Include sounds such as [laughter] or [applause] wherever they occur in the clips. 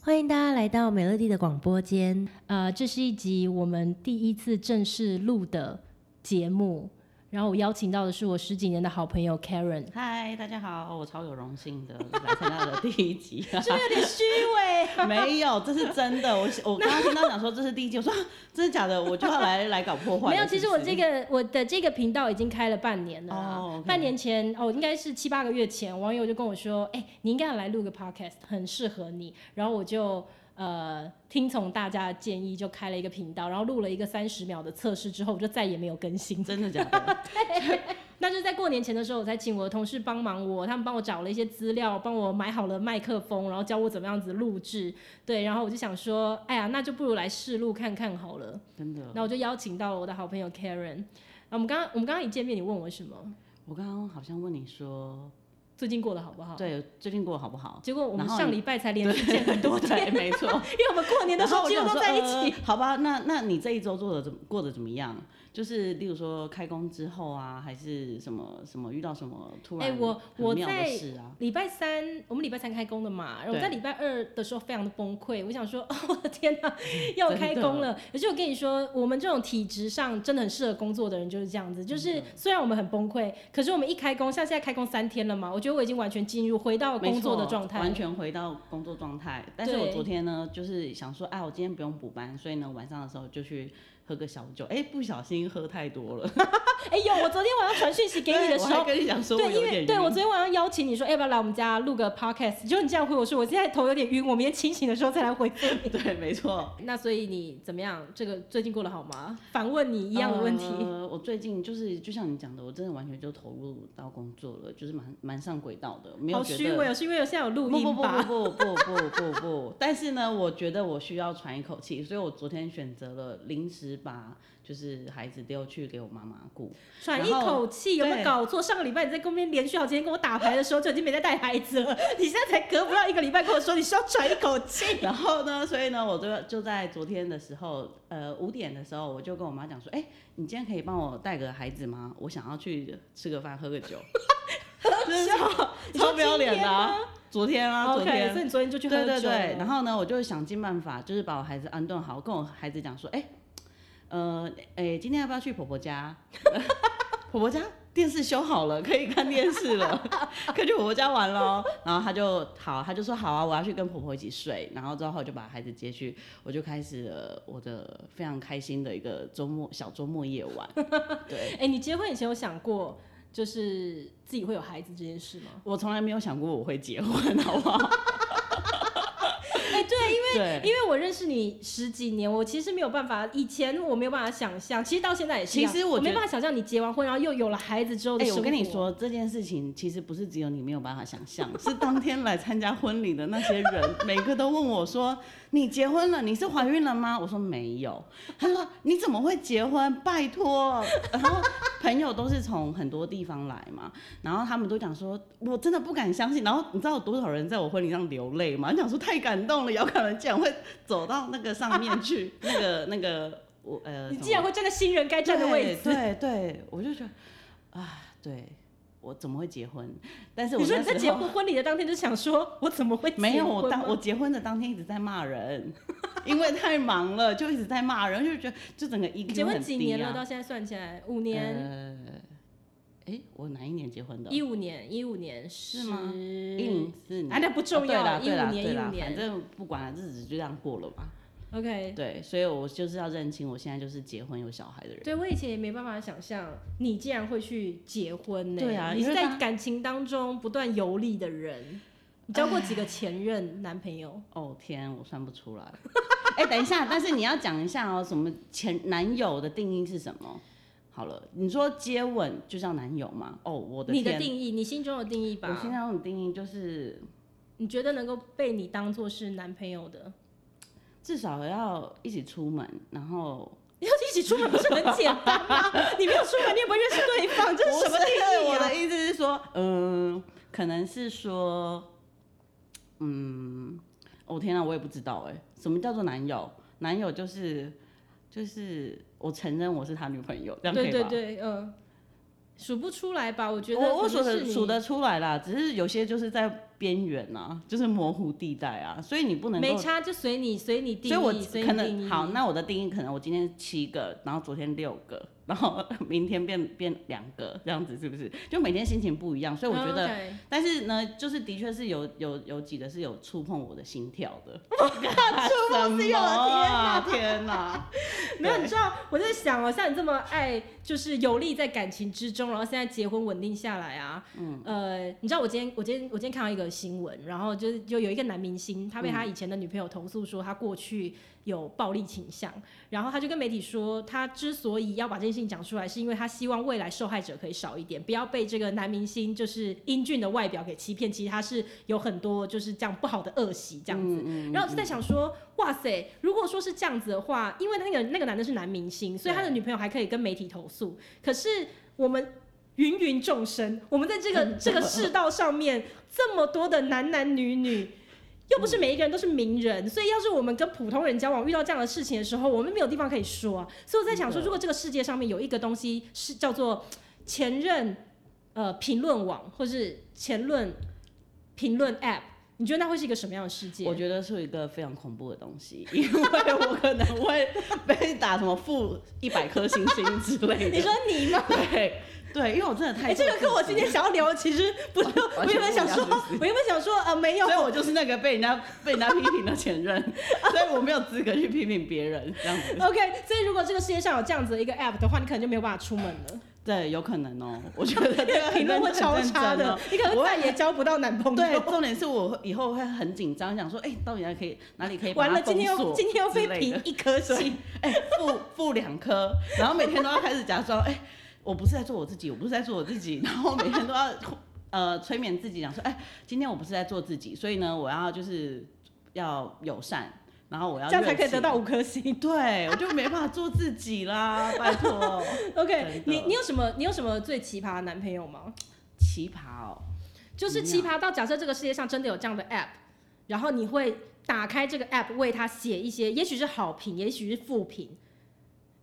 欢迎大家来到美乐蒂的广播间。呃，这是一集我们第一次正式录的节目。然后我邀请到的是我十几年的好朋友 Karen。嗨，大家好，我超有荣幸的 [laughs] 来参加的第一集。是不是有点虚伪？[laughs] 没有，这是真的。我我 [laughs] 刚刚听到讲说这是第一集，我说真的假的，我就要来来搞破坏。没有，其实我这个我的这个频道已经开了半年了。哦。Oh, okay. 半年前哦，应该是七八个月前，网友就跟我说：“哎、欸，你应该要来录个 podcast，很适合你。”然后我就。呃，听从大家的建议，就开了一个频道，然后录了一个三十秒的测试之后，我就再也没有更新。真的假的？[laughs] 那就在过年前的时候，我才请我的同事帮忙我，他们帮我找了一些资料，帮我买好了麦克风，然后教我怎么样子录制。对，然后我就想说，哎呀，那就不如来试录看看好了。真的。那我就邀请到了我的好朋友 Karen。那我们刚刚我们刚刚一见面，你问我什么？我刚刚好像问你说。最近过得好不好？对，最近过得好不好？结果我们上礼拜才连续见很多天，没错，[laughs] 因为我们过年的时候几乎都在一起。呃、好吧，那那你这一周做的怎么过得怎么样？就是例如说开工之后啊，还是什么什么遇到什么突然、啊？哎、欸，我我在礼拜三，我们礼拜三开工的嘛，然后我在礼拜二的时候非常的崩溃，我想说，哦，[laughs] 我的天哪，要开工了！可是我跟你说，我们这种体质上真的很适合工作的人就是这样子，就是虽然我们很崩溃，可是我们一开工，像现在开工三天了嘛，我觉得我已经完全进入回到工作的状态，完全回到工作状态。但是我昨天呢，就是想说，哎，我今天不用补班，所以呢，晚上的时候就去。喝个小酒，哎、欸，不小心喝太多了。[laughs] 哎呦，我昨天晚上传讯息给你的时候，我跟你讲说对，因为对我昨天晚上邀请你说，要不要来我们家录个 podcast？就你这样回我说，我现在头有点晕，我明天清醒的时候再来回复你。[laughs] 对，没错。那所以你怎么样？这个最近过得好吗？反问你一样的问题。呃，我最近就是就像你讲的，我真的完全就投入到工作了，就是蛮蛮上轨道的，没有虚伪哦，是因为我现在有录音吧？[laughs] 不不不不不不不不不。但是呢，我觉得我需要喘一口气，所以我昨天选择了临时把。就是孩子丢去给我妈妈顾，喘一口气，有没有搞错？上个礼拜你在公边连续好几天跟我打牌的时候，就已经没在带孩子了。你现在才隔不到一个礼拜跟我说你需要喘一口气。[laughs] 然后呢，所以呢，我就就在昨天的时候，呃，五点的时候，我就跟我妈讲说，哎、欸，你今天可以帮我带个孩子吗？我想要去吃个饭，喝个酒。[laughs] 超不要脸的、啊，昨天啊，昨天，所以你昨天就去喝酒。对对对，然后呢，我就想尽办法，就是把我孩子安顿好，跟我孩子讲说，哎、欸。呃，哎、欸，今天要不要去婆婆家？[laughs] 婆婆家电视修好了，可以看电视了，[laughs] 可以去婆婆家玩喽。然后他就好，他就说好啊，我要去跟婆婆一起睡。然后之后就把孩子接去，我就开始了我的非常开心的一个周末小周末夜晚。[laughs] 对，哎、欸，你结婚以前有想过就是自己会有孩子这件事吗？我从来没有想过我会结婚，好不好？对，因为我认识你十几年，我其实没有办法，以前我没有办法想象，其实到现在也是，其实我，我没办法想象你结完婚，然后又有了孩子之后的生活。哎、欸，我跟你说这件事情，其实不是只有你没有办法想象，[laughs] 是当天来参加婚礼的那些人，每个都问我说：“你结婚了？你是怀孕了吗？”我说没有。他说：“你怎么会结婚？拜托。”然后朋友都是从很多地方来嘛，然后他们都讲说：“我真的不敢相信。”然后你知道有多少人在我婚礼上流泪吗？你讲说太感动了。姚可能竟然会走到那个上面去，[laughs] 那个那个我呃，你竟然会站在新人该站的位置，对对，对，我就觉得啊，对我怎么会结婚？但是我你说你在结婚婚礼的当天就想说，我怎么会没有？我当我结婚的当天一直在骂人，[laughs] 因为太忙了，就一直在骂人，就觉得就整个 EQ 很低啊。结婚几年了？到现在算起来五年。呃哎、欸，我哪一年结婚的？一五年，一五年是吗？一零四年，啊，那不重要了。一五、哦、年，一五年，反正不管了，日子就这样过了吧。OK，对，所以我就是要认清，我现在就是结婚有小孩的人。对，我以前也没办法想象你竟然会去结婚呢。对啊，你是在感情当中不断游历的人。你交过几个前任男朋友？哦天，我算不出来。哎、欸，等一下，但是你要讲一下哦，什么前男友的定义是什么？好了，你说接吻就叫男友吗？哦，我的天，你的定义，你心中的定义吧。我心中的定义就是，你觉得能够被你当做是男朋友的，至少要一起出门，然后 [laughs] 要一起出门不是很简单吗？[laughs] 你没有出门，你也不会认识对方，这是什么意思啊？我的意思是说，嗯、呃，可能是说，嗯，哦天啊，我也不知道哎，什么叫做男友？男友就是就是。我承认我是他女朋友，这样可以吧？对对对，嗯。数不出来吧？我觉得我我数得数得出来啦，只是有些就是在。边缘啊，就是模糊地带啊，所以你不能没差，就随你随你定义。所以我可能好，那我的定义可能我今天七个，然后昨天六个，然后 [laughs] 明天变变两个，这样子是不是？就每天心情不一样，所以我觉得，oh. 但是呢，就是的确是有有有几个是有触碰我的心跳的。[laughs] 我靠，触 [laughs] 碰心跳的天哪，天哪！没有，你知道我在想哦，像你这么爱，就是游历在感情之中，然后现在结婚稳定下来啊，嗯，呃，你知道我今天我今天我今天看到一个。新闻，然后就是就有一个男明星，他被他以前的女朋友投诉说他过去有暴力倾向，然后他就跟媒体说，他之所以要把这件事情讲出来，是因为他希望未来受害者可以少一点，不要被这个男明星就是英俊的外表给欺骗，其实他是有很多就是这样不好的恶习这样子。然后我就在想说，哇塞，如果说是这样子的话，因为那个那个男的是男明星，所以他的女朋友还可以跟媒体投诉，可是我们。芸芸众生，我们在这个 [laughs] 这个世道上面，这么多的男男女女，又不是每一个人都是名人，所以要是我们跟普通人交往，遇到这样的事情的时候，我们没有地方可以说啊。所以我在想说，如果这个世界上面有一个东西是叫做前任呃评论网，或是前论评论 App，你觉得那会是一个什么样的世界？我觉得是一个非常恐怖的东西，[laughs] 因为我可能会被打什么负一百颗星星之类的。你说你吗？对。对，因为我真的太……哎、欸，这个跟我今天想要聊的其实不是。我原本想说，我原本想说，呃，没有。所以我就是那个被人家被人家批评的前任，[laughs] 所以我没有资格去批评别人这样子。OK，所以如果这个世界上有这样子的一个 App 的话，你可能就没有办法出门了。对，有可能哦。我觉得这个评论会超差的，你可能再也交不到男朋友。对，重点是我以后会很紧张，想说，哎、欸，到底还可以哪里可以完了，今天又今天又被评一颗星，哎，负负两颗，然后每天都要开始假装，哎、欸。我不是在做我自己，我不是在做我自己，[laughs] 然后每天都要 [laughs] 呃催眠自己，讲说，哎，今天我不是在做自己，所以呢，我要就是要友善，然后我要这样才可以得到五颗星。对，我就没办法做自己啦，拜托。[laughs] OK，你你有什么你有什么最奇葩的男朋友吗？奇葩哦，就是奇葩到假设这个世界上真的有这样的 App，然后你会打开这个 App 为他写一些，也许是好评，也许是负评。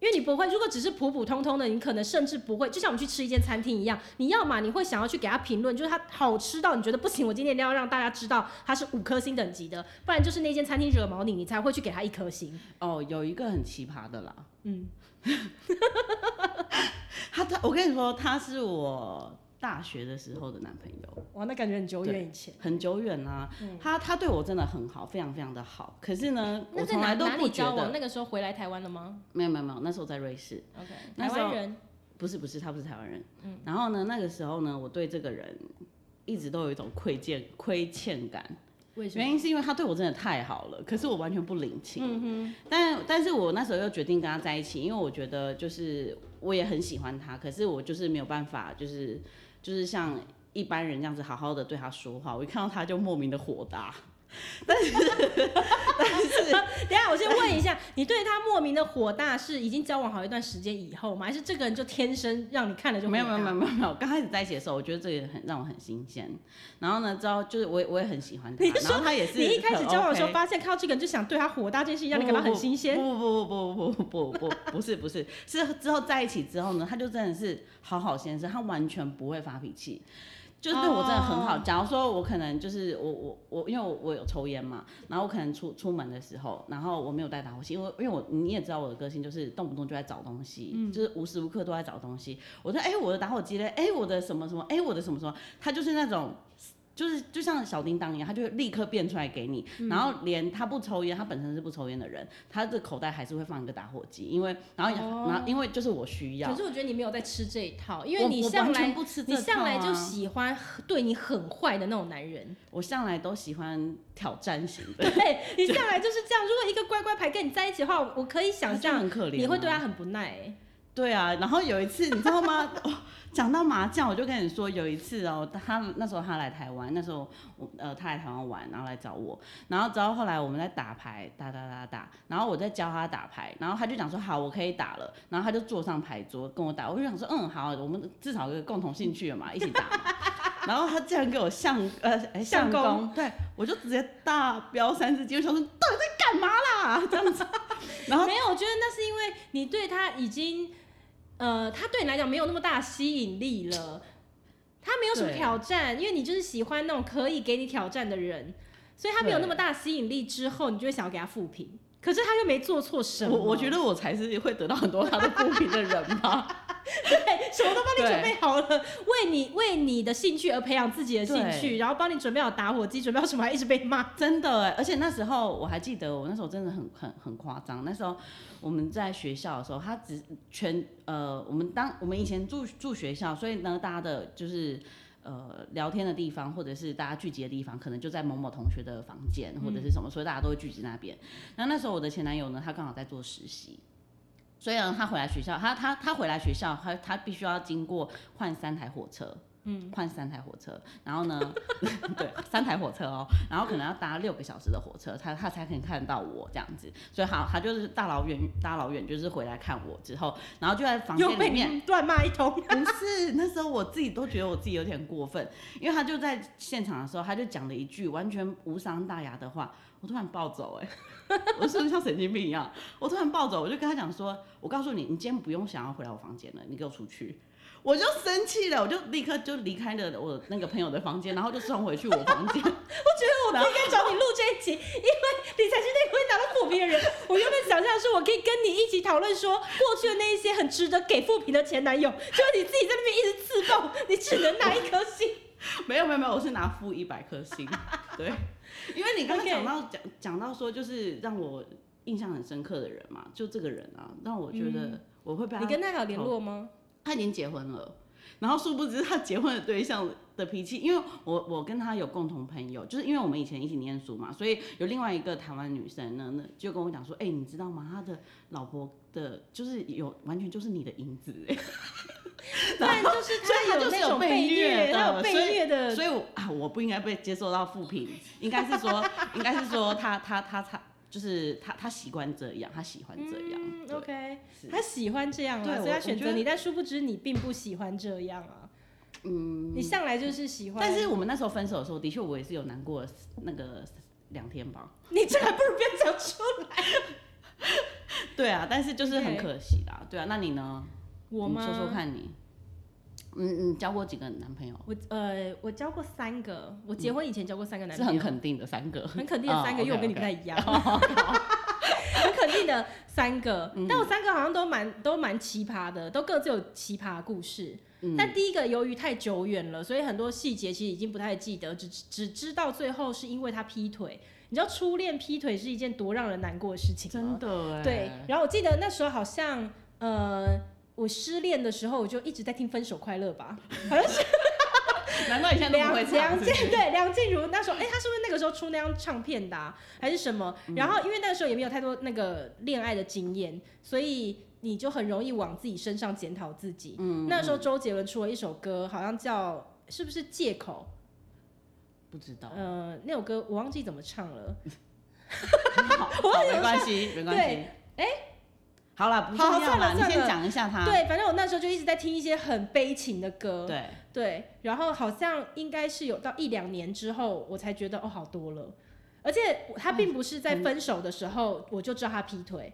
因为你不会，如果只是普普通通的，你可能甚至不会，就像我们去吃一间餐厅一样，你要嘛你会想要去给他评论，就是他好吃到你觉得不行，我今天一定要让大家知道他是五颗星等级的，不然就是那间餐厅惹毛你，你才会去给他一颗星。哦，有一个很奇葩的啦，嗯，[laughs] 他他，我跟你说，他是我。大学的时候的男朋友，哇，那感觉很久远以前，很久远啊。嗯、他他对我真的很好，非常非常的好。可是呢，我从来都不觉得。那个时候回来台湾了吗？没有没有没有，那时候在瑞士。OK，台湾人？不是不是，他不是台湾人。嗯。然后呢，那个时候呢，我对这个人一直都有一种亏欠亏欠感。为什么？原因是因为他对我真的太好了，可是我完全不领情。嗯哼。但但是我那时候又决定跟他在一起，因为我觉得就是我也很喜欢他，可是我就是没有办法就是。就是像一般人这样子好好的对他说话，我一看到他就莫名的火大。[laughs] 但是，[laughs] 但是，等下我先问一下，你对他莫名的火大是已经交往好一段时间以后吗？还是这个人就天生让你看了就没有没有没有没有没有？刚开始在一起的时候，我觉得这个也很让我很新鲜。然后呢，之后就是我也我也很喜欢他。然后他也是。你一开始交往的时候发现看到这个人就想对他火大这件事情，让你感到很新鲜？不不不不不不不不不是不是是之后在一起之后呢，他就真的是好好先生，他完全不会发脾气。就是对我真的很好。假如说我可能就是我我我，因为我我有抽烟嘛，然后我可能出出门的时候，然后我没有带打火机，因为因为我你也知道我的个性就是动不动就在找东西，嗯、就是无时无刻都在找东西。我说哎、欸，我的打火机嘞，哎、欸，我的什么什么，哎、欸，我的什么什么，他就是那种。就是就像小叮当一样，他就会立刻变出来给你。嗯、然后连他不抽烟，他本身是不抽烟的人，他的口袋还是会放一个打火机，因为然后、哦、然后因为就是我需要。可是我觉得你没有在吃这一套，因为你向来不吃、啊、你向来就喜欢对你很坏的那种男人。我向来都喜欢挑战型的。对，[laughs] 你向来就是这样。如果一个乖乖牌跟你在一起的话，我可以想象你会对他很不耐。对啊，然后有一次你知道吗？[laughs] 讲到麻将，我就跟你说，有一次哦，他那时候他来台湾，那时候我呃他来台湾玩，然后来找我，然后直到后来我们在打牌，打打打打，然后我在教他打牌，然后他就讲说好，我可以打了，然后他就坐上牌桌跟我打，我就想说嗯好，我们至少有个共同兴趣了嘛，一起打，[laughs] 然后他竟然给我相呃相公，对我就直接大飙三字经，我想说到底在干嘛啦这样子，然后没有，我觉得那是因为你对他已经。呃，他对你来讲没有那么大吸引力了，他没有什么挑战，因为你就是喜欢那种可以给你挑战的人，所以他没有那么大吸引力。之后你就会想要给他复评，可是他又没做错什么。我我觉得我才是会得到很多他的复评的人吧。对，什么都帮你准备好了，为你为你的兴趣而培养自己的兴趣，然后帮你准备好打火机，准备好什么还一直被骂，真的哎！而且那时候我还记得，我那时候真的很很很夸张。那时候我们在学校的时候，他只全呃，我们当我们以前住住学校，所以呢，大家的就是呃聊天的地方，或者是大家聚集的地方，可能就在某某同学的房间或者是什么，所以大家都会聚集那边。那那时候我的前男友呢，他刚好在做实习。所以呢，他回来学校，他他他回来学校，他他必须要经过换三台火车，嗯，换三台火车，然后呢，[laughs] 对，三台火车哦，然后可能要搭六个小时的火车，他他才可以看到我这样子。所以好，他就是大老远大老远就是回来看我之后，然后就在房间里面乱骂一通。不是，那时候我自己都觉得我自己有点过分，因为他就在现场的时候，他就讲了一句完全无伤大雅的话。我突然暴走，哎，我是不是像神经病一样？我突然暴走，我就跟他讲说：“我告诉你，你今天不用想要回来我房间了，你给我出去。”我就生气了，我就立刻就离开了我那个朋友的房间，然后就冲回去我房间。[laughs] 我觉得我不应该找你录这一集，因为你才是那个会拿到负评的人。我原本想象是我可以跟你一起讨论说过去的那一些很值得给负评的前男友，结果你自己在那边一直自爆，你只能拿一颗星。[laughs] 没有没有没有，我是拿负一百颗星，对。因为你刚刚讲到讲讲.到说，就是让我印象很深刻的人嘛，就这个人啊，让我觉得我会被他。你跟他有联络吗？他已经结婚了，然后殊不知他结婚的对象的脾气，因为我我跟他有共同朋友，就是因为我们以前一起念书嘛，所以有另外一个台湾女生呢，那就跟我讲说，哎、欸，你知道吗？他的老婆的，就是有完全就是你的影子，[laughs] 哎。但就是他有那种被虐的，有被虐的，所以，所以啊，我不应该被接受到负评，应该是说，应该是说他他他他就是他他习惯这样，他喜欢这样。嗯、OK，他喜欢这样啊，对所以他选择你，但殊不知你并不喜欢这样啊。嗯，你向来就是喜欢。但是我们那时候分手的时候，的确我也是有难过那个两天吧。[laughs] 你这还不如别讲出来。[laughs] 对啊，但是就是很可惜啦。对啊，那你呢？我吗？说说看你。嗯嗯，交过几个男朋友？我呃，我交过三个。我结婚以前交过三个男朋友，是很肯定的三个，很肯定的三个，因为我跟你不太一样。[laughs] 很肯定的三个，但我三个好像都蛮都蛮奇葩的，都各自有奇葩的故事。但第一个由于太久远了，所以很多细节其实已经不太记得，只只知道最后是因为他劈腿。你知道初恋劈腿是一件多让人难过的事情吗？真的。对，然后我记得那时候好像呃。我失恋的时候，我就一直在听《分手快乐》吧，好像是。难怪你现在都不会唱。梁梁静对梁静茹那时候，哎、欸，她是不是那个时候出那张唱片的、啊，还是什么？嗯、然后因为那个时候也没有太多那个恋爱的经验，所以你就很容易往自己身上检讨自己。嗯。那时候周杰伦出了一首歌，好像叫是不是借口？不知道。呃，那首歌我忘记怎么唱了。[laughs] [laughs] 没关系，没关系。对，哎、欸。好了，不重要了，你先讲一下他。对，反正我那时候就一直在听一些很悲情的歌。对对，然后好像应该是有到一两年之后，我才觉得哦，好多了。而且他并不是在分手的时候我就知道他劈腿，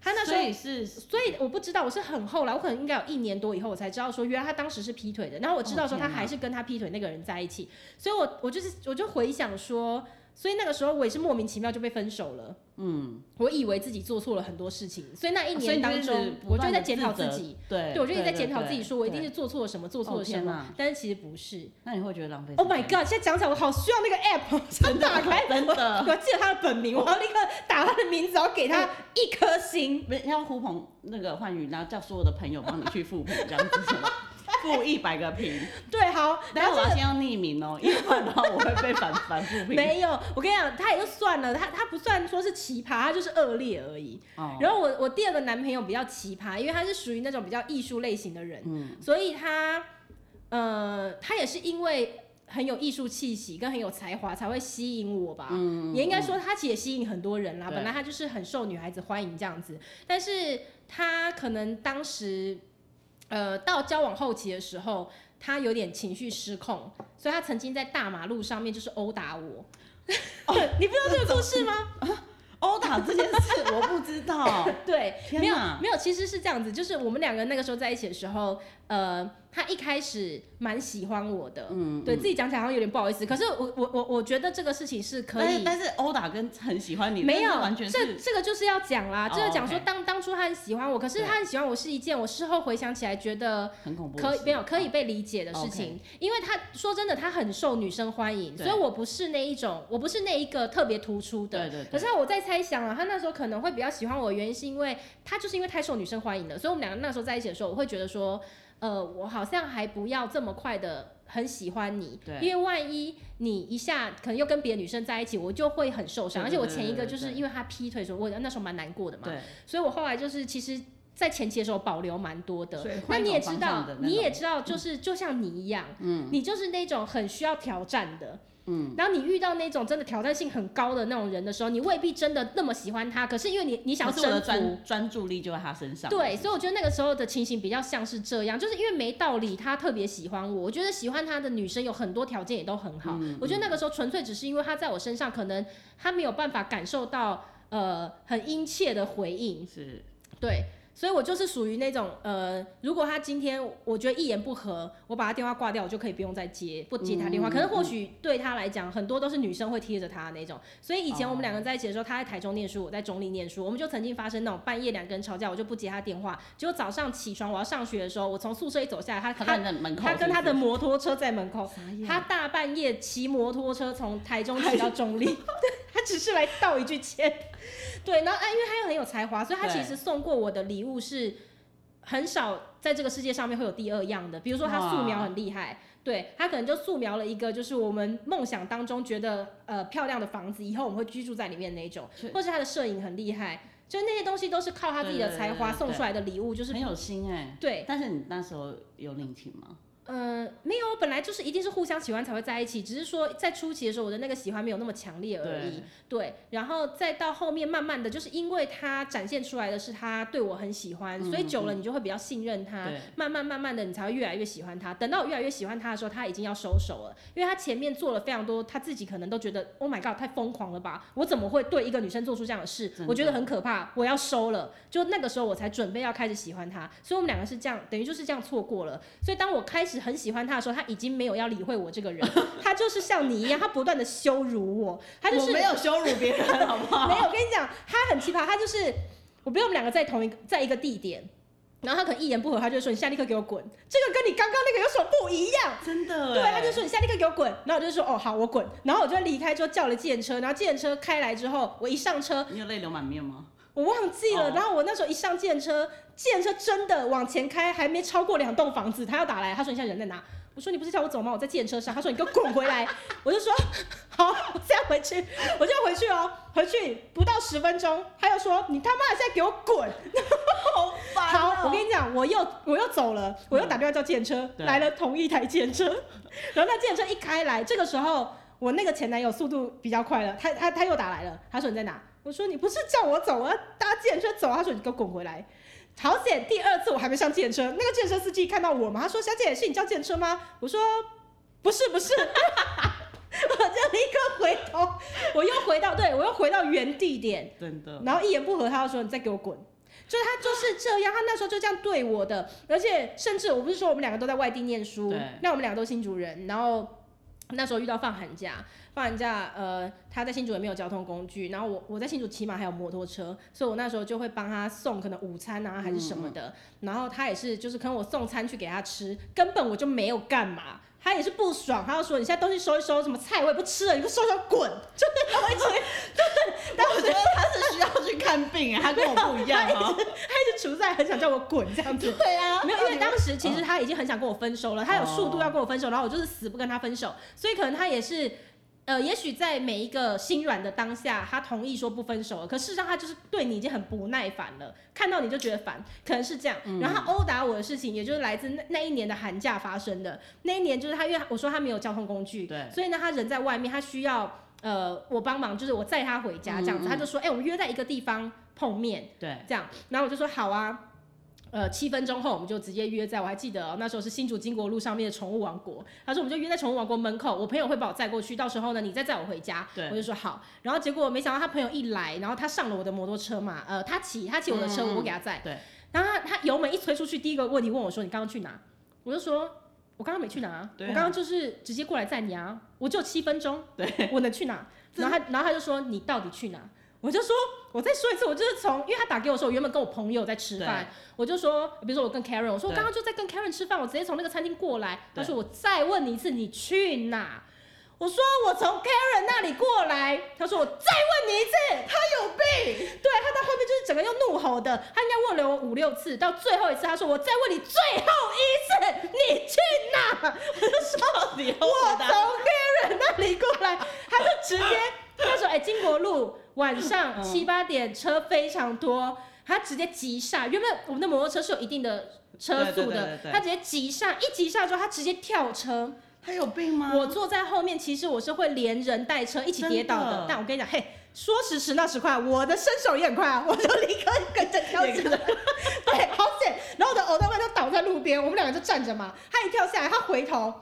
他那时候所以是，所以我不知道，我是很后来，我可能应该有一年多以后我才知道说，原来他当时是劈腿的。然后我知道说他还是跟他劈腿那个人在一起，所以我我就是我就回想说。所以那个时候我也是莫名其妙就被分手了。嗯，我以为自己做错了很多事情，所以那一年当中，我就在检讨自己。对，对我就一直在检讨自己，说我一定是做错了什么，做错了什么。但是其实不是。那你会觉得浪费？Oh my god！现在讲起来我好需要那个 app，[laughs] 想打开，真的，[laughs] 我记得他的本名，我要立刻打他的名字，然后给他一颗星。不是要呼朋那个唤雨，然后叫所有的朋友帮你去负评这样子。[laughs] 负一百个评，[laughs] 对，好，然后我要先要匿名哦、喔，因为然后我会被反反复评。[laughs] 没有，我跟你讲，他也就算了，他他不算说是奇葩，他就是恶劣而已。哦、然后我我第二个男朋友比较奇葩，因为他是属于那种比较艺术类型的人，嗯、所以他呃他也是因为很有艺术气息跟很有才华才会吸引我吧。嗯、也应该说他其实也吸引很多人啦，本来他就是很受女孩子欢迎这样子，但是他可能当时。呃，到交往后期的时候，他有点情绪失控，所以他曾经在大马路上面就是殴打我。哦、[laughs] 你不知道这个故事吗？[laughs] 殴打这件事我不知道。[laughs] 对，没有没有，其实是这样子，就是我们两个那个时候在一起的时候，呃。他一开始蛮喜欢我的，嗯，对自己讲起来好像有点不好意思，可是我我我我觉得这个事情是可以，但是殴打跟很喜欢你没有完全是这这个就是要讲啦，就是讲说当当初他很喜欢我，可是他很喜欢我是一件我事后回想起来觉得很恐怖，可以没有可以被理解的事情，因为他说真的他很受女生欢迎，所以我不是那一种，我不是那一个特别突出的，对对。可是我在猜想啊，他那时候可能会比较喜欢我的原因是因为他就是因为太受女生欢迎了，所以我们两个那时候在一起的时候，我会觉得说。呃，我好像还不要这么快的很喜欢你，对，因为万一你一下可能又跟别的女生在一起，我就会很受伤。而且我前一个就是因为他劈腿的时候，我那时候蛮难过的嘛，对，所以我后来就是其实，在前期的时候保留蛮多的。那你也知道，你也知道，就是就像你一样，嗯，你就是那种很需要挑战的。嗯，然后你遇到那种真的挑战性很高的那种人的时候，你未必真的那么喜欢他，可是因为你你想要征服，专专注力就在他身上。对，所以我觉得那个时候的情形比较像是这样，就是因为没道理他特别喜欢我，我觉得喜欢他的女生有很多条件也都很好，嗯，我觉得那个时候纯粹只是因为他在我身上可能他没有办法感受到呃很殷切的回应，是，对。所以我就是属于那种，呃，如果他今天我觉得一言不合，我把他电话挂掉，我就可以不用再接，不接他电话。嗯、可是或许对他来讲，很多都是女生会贴着他的那种。所以以前我们两个人在一起的时候，他在台中念书，我在中立念书，我们就曾经发生那种半夜两个人吵架，我就不接他电话。结果早上起床我要上学的时候，我从宿舍一走下来，他他他跟他的摩托车在门口，他大半夜骑摩托车从台中骑到中立，[laughs] 他只是来道一句歉。对，然后哎，因为他又很有才华，所以他其实送过我的礼物是很少在这个世界上面会有第二样的。比如说他素描很厉害，对，他可能就素描了一个就是我们梦想当中觉得呃漂亮的房子，以后我们会居住在里面那种，或是他的摄影很厉害，就那些东西都是靠他自己的才华送出来的礼物，就是很有心哎。对，但是你那时候有领情吗？呃，没有，本来就是一定是互相喜欢才会在一起，只是说在初期的时候，我的那个喜欢没有那么强烈而已。对，对，然后再到后面，慢慢的就是因为他展现出来的是他对我很喜欢，嗯、所以久了你就会比较信任他，慢慢慢慢的你才会越来越喜欢他。等到我越来越喜欢他的时候，他已经要收手了，因为他前面做了非常多，他自己可能都觉得 Oh my God，太疯狂了吧？我怎么会对一个女生做出这样的事？我觉得很可怕，我要收了。就那个时候我才准备要开始喜欢他，所以我们两个是这样，等于就是这样错过了。所以当我开始很喜欢他的时候，他已经没有要理会我这个人，他就是像你一样，他不断的羞辱我，他就是没有羞辱别人，好不好？没有，我跟你讲，他很奇葩，他就是我比如我们两个在同一个在一个地点，然后他可能一言不合，他就说你现在立刻给我滚，这个跟你刚刚那个有什么不一样？真的，对，他就说你现在立刻给我滚，然后我就说哦好，我滚，然后我就离开之后叫了计程车，然后计程车开来之后，我一上车，你有泪流满面吗？我忘记了，然后我那时候一上计程车，电车真的往前开，还没超过两栋房子，他要打来，他说你现在人在哪？我说你不是叫我走吗？我在计程车上。他说你给我滚回来。[laughs] 我就说好，我这样回去，我就要回去哦。回去不到十分钟，他又说你他妈的现在给我滚。好烦、喔。好，我跟你讲，我又我又走了，我又打电话叫计程车，来了同一台计程车。然后那计程车一开来，这个时候我那个前男友速度比较快了，他他他又打来了，他说你在哪？我说你不是叫我走，我要搭计程车走。他说你给我滚回来。好险！第二次我还没上计程车，那个计程车司机看到我嘛，他说：“小姐，是你叫计程车吗？”我说：“不是，不是。[laughs] ”我就立刻回头，我又回到，对，我又回到原地点，真的。然后一言不合，他就说：“你再给我滚。”就是他就是这样，他那时候就这样对我的，而且甚至我不是说我们两个都在外地念书，那我们两个都新竹人，然后那时候遇到放寒假。放寒假，呃，他在新竹也没有交通工具，然后我我在新竹起码还有摩托车，所以我那时候就会帮他送可能午餐啊还是什么的，嗯、然后他也是就是可能我送餐去给他吃，根本我就没有干嘛，他也是不爽，他就说你现在东西收一收，什么菜我也不吃了，你不收收滚，[laughs] 就是他会直接，但我觉得他是需要去看病啊，他跟我不一样啊，他一直处在很想叫我滚这样子，对啊，没有，因为当时其实他已经很想跟我分手了，他有数度要跟我分手，然后我就是死不跟他分手，所以可能他也是。呃，也许在每一个心软的当下，他同意说不分手了，可事实上他就是对你已经很不耐烦了，看到你就觉得烦，可能是这样。嗯、然后他殴打我的事情，也就是来自那那一年的寒假发生的。那一年就是他，因为我说他没有交通工具，对，所以呢，他人在外面，他需要呃我帮忙，就是我载他回家这样子。嗯嗯，他就说，哎、欸，我们约在一个地方碰面，对，这样。然后我就说好啊。呃，七分钟后我们就直接约在，我还记得、喔、那时候是新竹金国路上面的宠物王国。他说我们就约在宠物王国门口，我朋友会把我载过去，到时候呢你再载我回家。对，我就说好。然后结果没想到他朋友一来，然后他上了我的摩托车嘛，呃，他骑他骑我的车，我给他载。对。然后他他油门一推出去，第一个问题问我说你刚刚去哪？我就说我刚刚没去哪，啊、我刚刚就是直接过来载你啊，我就七分钟，对，我能去哪？然后他然后他就说你到底去哪？我就说，我再说一次，我就是从，因为他打给我说，我原本跟我朋友在吃饭，我就说，比如说我跟 Karen，我说我刚刚就在跟 Karen 吃饭，我直接从那个餐厅过来。他说我再问你一次，你去哪？我说我从 Karen 那里过来。他说我再问你一次，他有病。对，他到后面就是整个又怒吼的，他应该问了我五六次，到最后一次他说我再问你最后一次，你去哪？我就说 [laughs] 我从 Karen 那里过来，他就直接他说哎，金国路。晚上七八点车非常多，他直接急刹。原本我们的摩托车是有一定的车速的，他直接急刹，一急刹之后他直接跳车。他有病吗？我坐在后面，其实我是会连人带车一起跌倒的。的但我跟你讲，嘿，说时迟那时快，我的身手也很快啊，[laughs] 我就立刻跟着跳起来。[laughs] 对，好险！然后我的偶像们就倒在路边，我们两个就站着嘛。他一跳下来，他回头。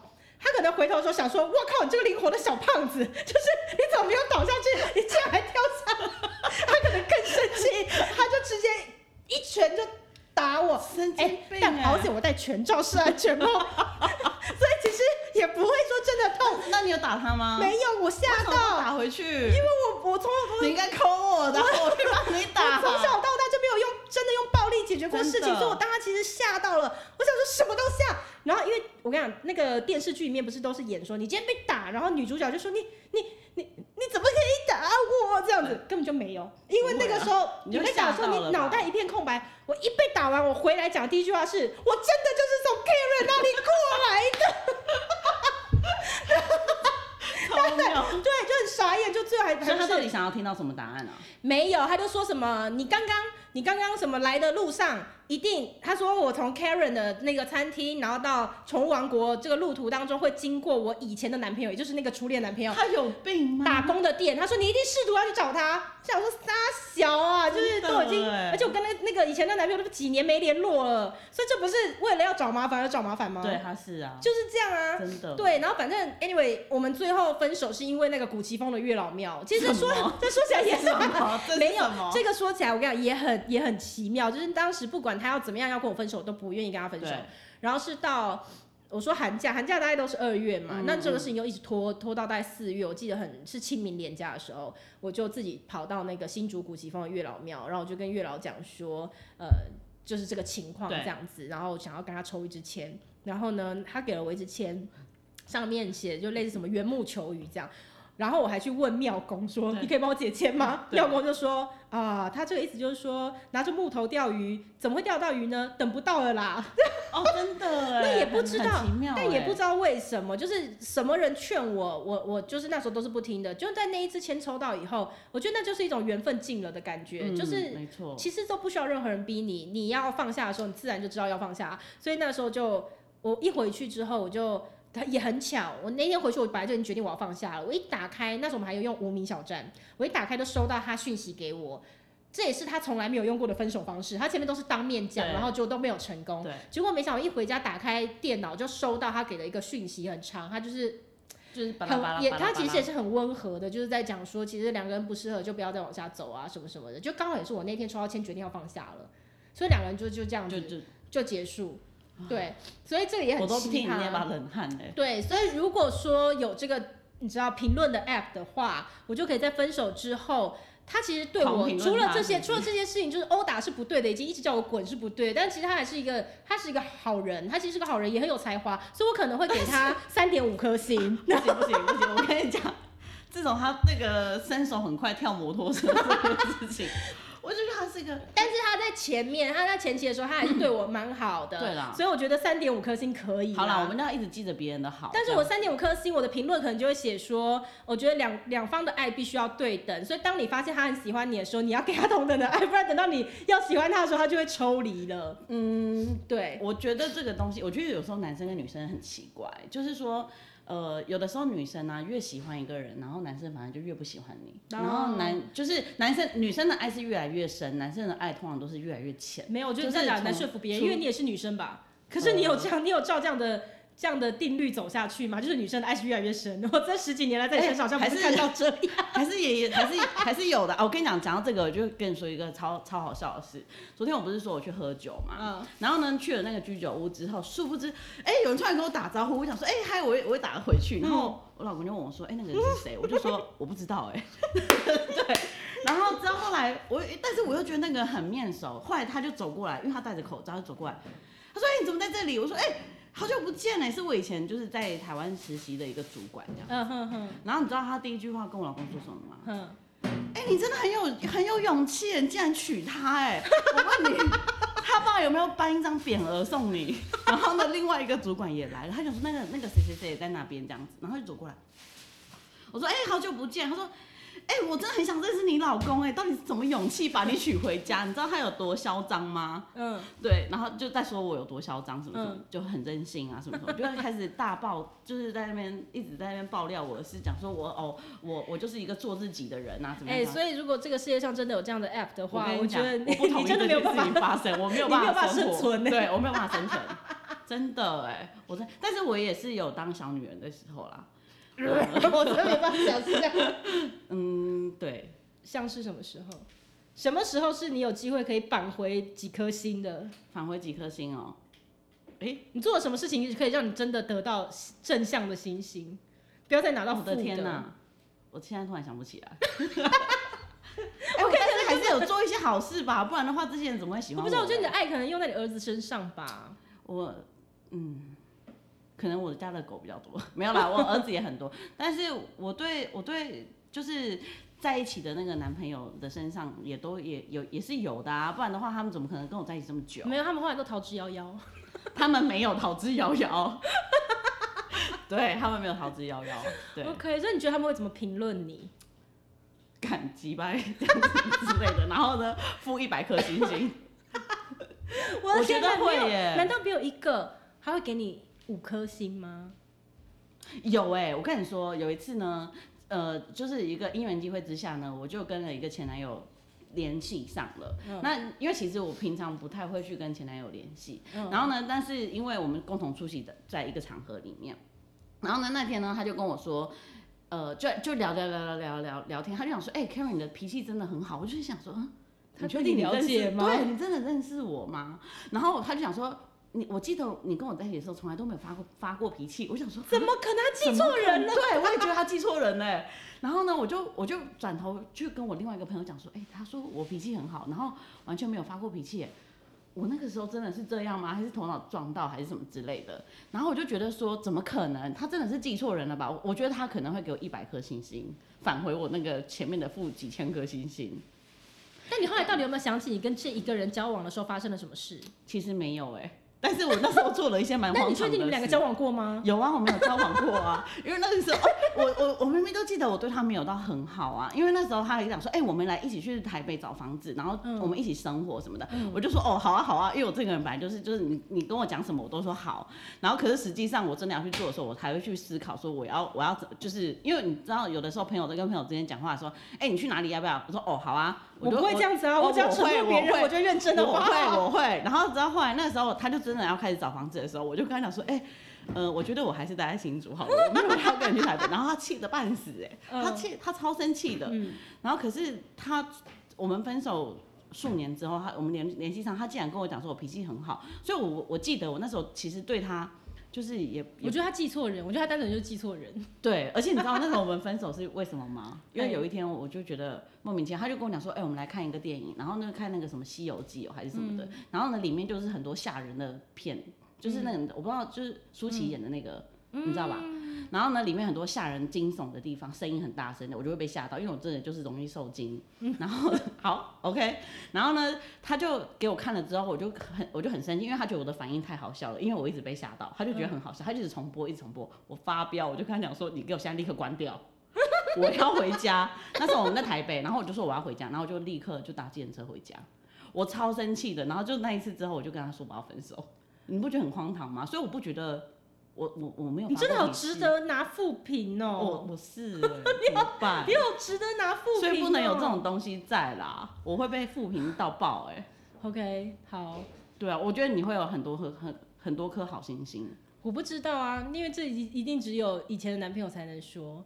他可能回头的时候想说：“我靠，你这个灵活的小胖子，[laughs] 就是你怎么没有倒下去？[laughs] 你竟然还跳下来！” [laughs] 他可能更生气，他就直接一拳就打我。神经病！但好险我戴全罩式安全帽，所以其实也不会说真的痛。那你有打他吗？没有，我吓到。打回去。因为我我从小你应该抠我的，我去帮你打。从小到大真的用暴力解决过事情，所以我当他其实吓到了。我想说什么都吓。然后，因为我跟你讲，那个电视剧里面不是都是演说你今天被打，然后女主角就说你你你你怎么可以打我这样子，根本就没有，因为那个时候你会讲说你脑袋一片空白。我一被打完，我回来讲第一句话是我真的就是从 Karen 那里过来的。对对，[laughs] 对，就很傻眼，就最后还还。所以他到底想要听到什么答案啊？没有，他就说什么你刚刚你刚刚什么来的路上。一定，他说我从 Karen 的那个餐厅，然后到宠物王国这个路途当中会经过我以前的男朋友，也就是那个初恋男朋友。他有病吗？打工的店，他说你一定试图要去找他。想说撒小啊，就是都已经，而且我跟那那个以前的男朋友都几年没联络了，所以这不是为了要找麻烦而找麻烦吗？对，他是啊，就是这样啊，真的。对，然后反正 anyway，我们最后分手是因为那个古奇峰的月老庙。其实说这说起来也是没有，这个说起来我跟你讲也很也很奇妙，就是当时不管他要怎么样要跟我。分手都不愿意跟他分手，然后是到我说寒假，寒假大概都是二月嘛，嗯、那这个事情又一直拖拖到大概四月，我记得很是清明年假的时候，我就自己跑到那个新竹古奇峰的月老庙，然后我就跟月老讲说，呃，就是这个情况这样子，然后想要跟他抽一支签，然后呢，他给了我一支签，上面写就类似什么缘木求鱼这样。然后我还去问庙公说：“你可以帮我解签吗？”庙公就说：“啊，他这个意思就是说，拿着木头钓鱼，怎么会钓到鱼呢？等不到了啦。”哦，真的 [laughs] 哎，那也不知道，但也不知道为什么，就是什么人劝我，我我就是那时候都是不听的。就在那一次签抽到以后，我觉得那就是一种缘分尽了的感觉，嗯、就是没错，其实都不需要任何人逼你，你要放下的时候，你自然就知道要放下。所以那时候就我一回去之后，我就。他也很巧，我那天回去，我本来就已经决定我要放下了。我一打开，那时候我们还有用无名小站，我一打开就收到他讯息给我，这也是他从来没有用过的分手方式。他前面都是当面讲，然后就都没有成功。结果没想到一回家打开电脑就收到他给的一个讯息，很长，他就是就是很也他其实也是很温和的，就是在讲说其实两个人不适合就不要再往下走啊什么什么的。就刚好也是我那天抽到签决定要放下了，所以两个人就就这样子就，就，就结束。对，所以这个也很。我都替你捏把冷汗哎。对，所以如果说有这个你知道评论的 app 的话，我就可以在分手之后，他其实对我除了这些除了这些事情，就是殴打是不对的，已经一直叫我滚是不对，但其实他还是一个他是一个好人，他其实是个好人，也很有才华，所以我可能会给他 [laughs] 三点五颗星。不行不行不行，我跟你讲，这种他那个身手很快跳摩托车这个事情。我就觉得他是一个，[laughs] 但是他在前面，他在前期的时候，他还是对我蛮好的。对啦，所以我觉得三点五颗星可以。好啦，我们要一直记着别人的好。但是我三点五颗星，我的评论可能就会写说，我觉得两两方的爱必须要对等，所以当你发现他很喜欢你的时候，你要给他同等的爱，[laughs] 不然等到你要喜欢他的时候，他就会抽离了。嗯，对。我觉得这个东西，我觉得有时候男生跟女生很奇怪，就是说。呃，有的时候女生呢、啊、越喜欢一个人，然后男生反而就越不喜欢你。然后男就是男生女生的爱是越来越深，男生的爱通常都是越来越浅。没有，我觉得这样来说服别人，因为你也是女生吧？可是你有这样，你有照这样的。这样的定律走下去嘛，就是女生的爱是越来越深。我这十几年来在你身上好像不是看到这 [laughs] 还是也也还是还是有的啊。我跟你讲，讲到这个，我就跟你说一个超超好笑的事。昨天我不是说我去喝酒嘛，嗯，然后呢去了那个居酒屋之后，殊不知，哎、欸，有人突然跟我打招呼，我想说，哎、欸，嗨，我我会打回去。然后我老公就问我说，哎、欸，那个人是谁？我就说我不知道、欸，哎，[laughs] 对。然后之后后来我，但是我又觉得那个很面熟。后来他就走过来，因为他戴着口罩就走过来，他说，哎、欸，你怎么在这里？我说，哎、欸。好久不见呢，是我以前就是在台湾实习的一个主管这样。嗯哼哼。然后你知道他第一句话跟我老公说什么吗？嗯。哎，你真的很有很有勇气，你竟然娶她哎！我问你，[laughs] 他爸有没有颁一张匾额送你？[laughs] 然后呢，另外一个主管也来了，他就说那个那个谁谁谁也在那边这样子，然后就走过来。我说哎，好久不见。他说。哎、欸，我真的很想认识你老公哎、欸，到底是什么勇气把你娶回家？[laughs] 你知道他有多嚣张吗？嗯，对，然后就在说我有多嚣张什么什么，就很任性啊什么什么，就会开始大爆，[laughs] 就是在那边一直在那边爆料我的事，讲说我哦，我我就是一个做自己的人啊，怎么样？哎、欸，所以如果这个世界上真的有这样的 app 的话，我，我觉得我不同意这件事情发生，我没有办法生存，对我没有办法生存，真的哎、欸，我真，但是我也是有当小女人的时候啦。[laughs] 我真没办法想象。[laughs] 嗯，对，像是什么时候？什么时候是你有机会可以返回几颗星的？返回几颗星哦？哎、欸，你做了什么事情可以让你真的得到正向的星星？不要再拿到负的。我的天哪！我现在突然想不起来。[laughs] 哎、但是还是有做一些好事吧，不然的话，这些人怎么会喜欢我？我不知道，我觉得你的爱可能用在你儿子身上吧。我，嗯。可能我家的狗比较多，没有啦，我儿子也很多。但是我对我对就是在一起的那个男朋友的身上也都也有也是有的啊，不然的话他们怎么可能跟我在一起这么久？没有，他们后来都逃之夭夭。[laughs] 他们没有逃之夭夭。[laughs] 对，他们没有逃之夭夭。对。OK，所以你觉得他们会怎么评论你？感激吧，这样子之类的。然后呢，负一百颗星星。[laughs] 我，我觉得会耶。难道没有一个他会给你？五颗星吗？有哎、欸，我跟你说，有一次呢，呃，就是一个因缘机会之下呢，我就跟了一个前男友联系上了。嗯、那因为其实我平常不太会去跟前男友联系，嗯、然后呢，但是因为我们共同出席的在一个场合里面，然后呢那天呢他就跟我说，呃，就就聊聊聊聊聊聊聊天，他就想说，哎、欸、Karen 你的脾气真的很好，我就想说，嗯，他确定你了解吗？对，你真的认识我吗？然后他就想说。你我记得你跟我在一起的时候，从来都没有发过发过脾气。我想说，怎么可能他记错人了？对，我也觉得他记错人呢。然后呢，我就我就转头去跟我另外一个朋友讲说，哎、欸，他说我脾气很好，然后完全没有发过脾气。我那个时候真的是这样吗？还是头脑撞到，还是什么之类的？然后我就觉得说，怎么可能？他真的是记错人了吧？我觉得他可能会给我一百颗星星，返回我那个前面的负几千颗星星。但你后来到底有没有想起你跟这一个人交往的时候发生了什么事？其实没有哎、欸。但是我那时候做了一些蛮荒唐的事。那你确定你们两个交往过吗？有啊，我们有交往过啊。因为那个时候，哦、我我我明明都记得我对他没有到很好啊。因为那时候他还讲说，哎、欸，我们来一起去台北找房子，然后我们一起生活什么的。嗯、我就说，哦，好啊，好啊。因为我这个人本来就是就是你你跟我讲什么我都说好。然后可是实际上我真的要去做的时候，我才会去思考说我要我要就是因为你知道有的时候朋友在跟朋友之间讲话说，哎、欸，你去哪里要不要？我说哦，好啊。我不会这样子啊，我只要承诺别人，我就认真的。我会，我会。然后直到后来那时候，他就真的要开始找房子的时候，我就跟他讲说，哎、欸，呃，我觉得我还是待在新竹好了，我没有要跟你去台北。然后他气得半死、欸，哎，他气，他超生气的。然后可是他，我们分手数年之后，他我们联联系上，他竟然跟我讲说我脾气很好，所以我我记得我那时候其实对他。就是也，我觉得他记错人，我觉得他单纯就是记错人。[laughs] 对，而且你知道那时候我们分手是为什么吗？因为有一天我就觉得莫名其妙，他就跟我讲说，哎、欸，我们来看一个电影，然后呢看那个什么《西游记》哦还是什么的，嗯、然后呢里面就是很多吓人的片，就是那个、嗯、我不知道，就是舒淇演的那个，嗯、你知道吧？然后呢，里面很多吓人惊悚的地方，声音很大声的，我就会被吓到，因为我真的就是容易受惊。然后好，OK，然后呢，他就给我看了之后，我就很我就很生气，因为他觉得我的反应太好笑了，因为我一直被吓到，他就觉得很好笑，他就一直重播，一直重播，我发飙，我就跟他讲说，你给我现在立刻关掉，[laughs] 我要回家。那时候我们在台北，然后我就说我要回家，然后我就立刻就搭计程车回家，我超生气的。然后就那一次之后，我就跟他说我要分手，你不觉得很荒唐吗？所以我不觉得。我我我没有，你真的好值得拿副评哦。我我是，[laughs] 你好棒，你好值得拿负评，所以不能有这种东西在啦，我会被负评到爆哎。[laughs] OK，好，对啊，我觉得你会有很多很很很多颗好星星。我不知道啊，因为这一一定只有以前的男朋友才能说。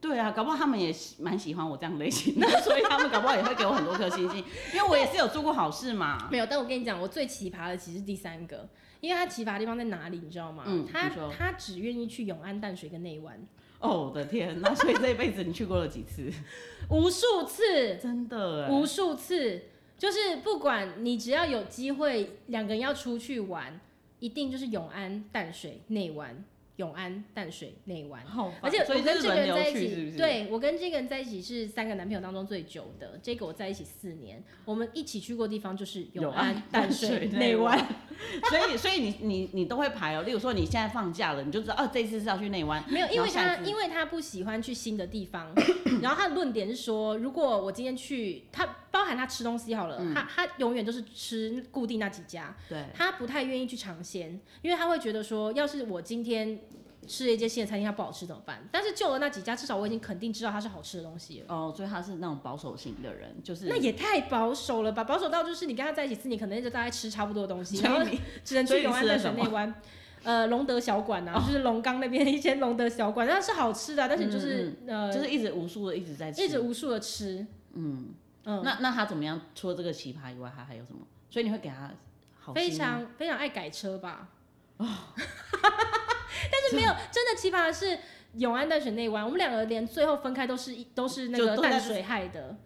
对啊，搞不好他们也蛮喜欢我这样类型的，所以他们搞不好也会给我很多颗星星，因为我也是有做过好事嘛。[laughs] 没有，但我跟你讲，我最奇葩的其实是第三个。因为他奇葩的地方在哪里，你知道吗？嗯，他他只愿意去永安淡水跟内湾。哦，我的天，那所以这一辈子你去过了几次？[laughs] 无数次，真的，无数次，就是不管你只要有机会，两个人要出去玩，一定就是永安淡水内湾。永安淡水内湾，而且我跟这个人在一起，是是对我跟这个人在一起是三个男朋友当中最久的。这个我在一起四年，我们一起去过的地方就是永安淡水内湾。[laughs] 所以，所以你你你都会排哦。例如说你现在放假了，你就知道哦，这次是要去内湾。没有，因为他因为他不喜欢去新的地方。然后他的论点是说，如果我今天去，他包含他吃东西好了，嗯、他他永远都是吃固定那几家。对，他不太愿意去尝鲜，因为他会觉得说，要是我今天。吃了一间新的餐厅，它不好吃怎么办？但是旧的那几家，至少我已经肯定知道它是好吃的东西了。哦，所以他是那种保守型的人，就是那也太保守了吧？保守到就是你跟他在一起吃，你，可能就大概吃差不多的东西，[laughs] 然后只能去永安淡水内湾，呃，龙德小馆啊，哦、就是龙岗那边一间龙德小馆，那是好吃的，但是就是、嗯、呃，就是一直无数的一直在吃，一直无数的吃。嗯嗯，那那他怎么样？除了这个奇葩以外，他还有什么？所以你会给他好非常非常爱改车吧？哦。[laughs] [laughs] 但是没有真的奇葩的是永安淡水内湾，我们两个连最后分开都是都是那个淡水害的，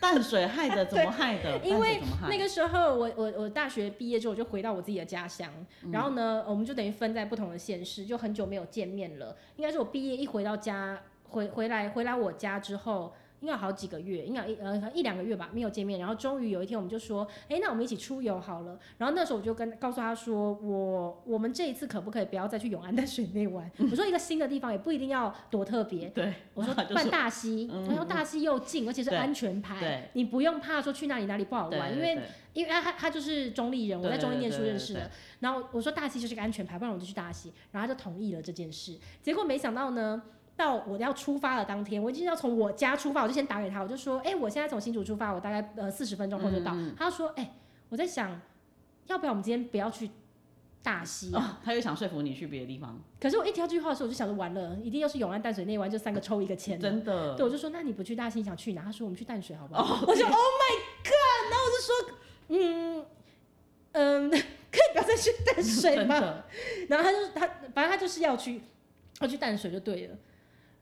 淡水害的怎么害的？[laughs] 因为那个时候我我我大学毕业之后我就回到我自己的家乡，嗯、然后呢我们就等于分在不同的县市，就很久没有见面了。应该是我毕业一回到家回回来回来我家之后。应该好几个月，应该一呃一两个月吧，没有见面。然后终于有一天，我们就说，哎，那我们一起出游好了。然后那时候我就跟告诉他说，我我们这一次可不可以不要再去永安的水内玩？[laughs] 我说一个新的地方也不一定要多特别。对，我说 [laughs] 办大溪，然后大溪又近，而且是安全牌，你不用怕说去哪里哪里不好玩，因为因为他他就是中立人，我在中立念书认识的。然后我说大溪就是个安全牌，不然我就去大溪。然后他就同意了这件事。结果没想到呢。到我要出发的当天，我已经要从我家出发，我就先打给他，我就说，哎、欸，我现在从新竹出发，我大概呃四十分钟后就到。嗯、他说，哎、欸，我在想，要不要我们今天不要去大溪、啊哦？他又想说服你去别的地方。可是我一听到这句话的时候，我就想着完了，一定又是永安淡水内湾，就三个抽一个签。真的。对，我就说，那你不去大溪，你想去哪？他说，我们去淡水，好不好？哦、我说，Oh my God！然后我就说，嗯嗯，[laughs] 可以不要再去淡水吗？[laughs] 然后他就他，反正他就是要去，要去淡水就对了。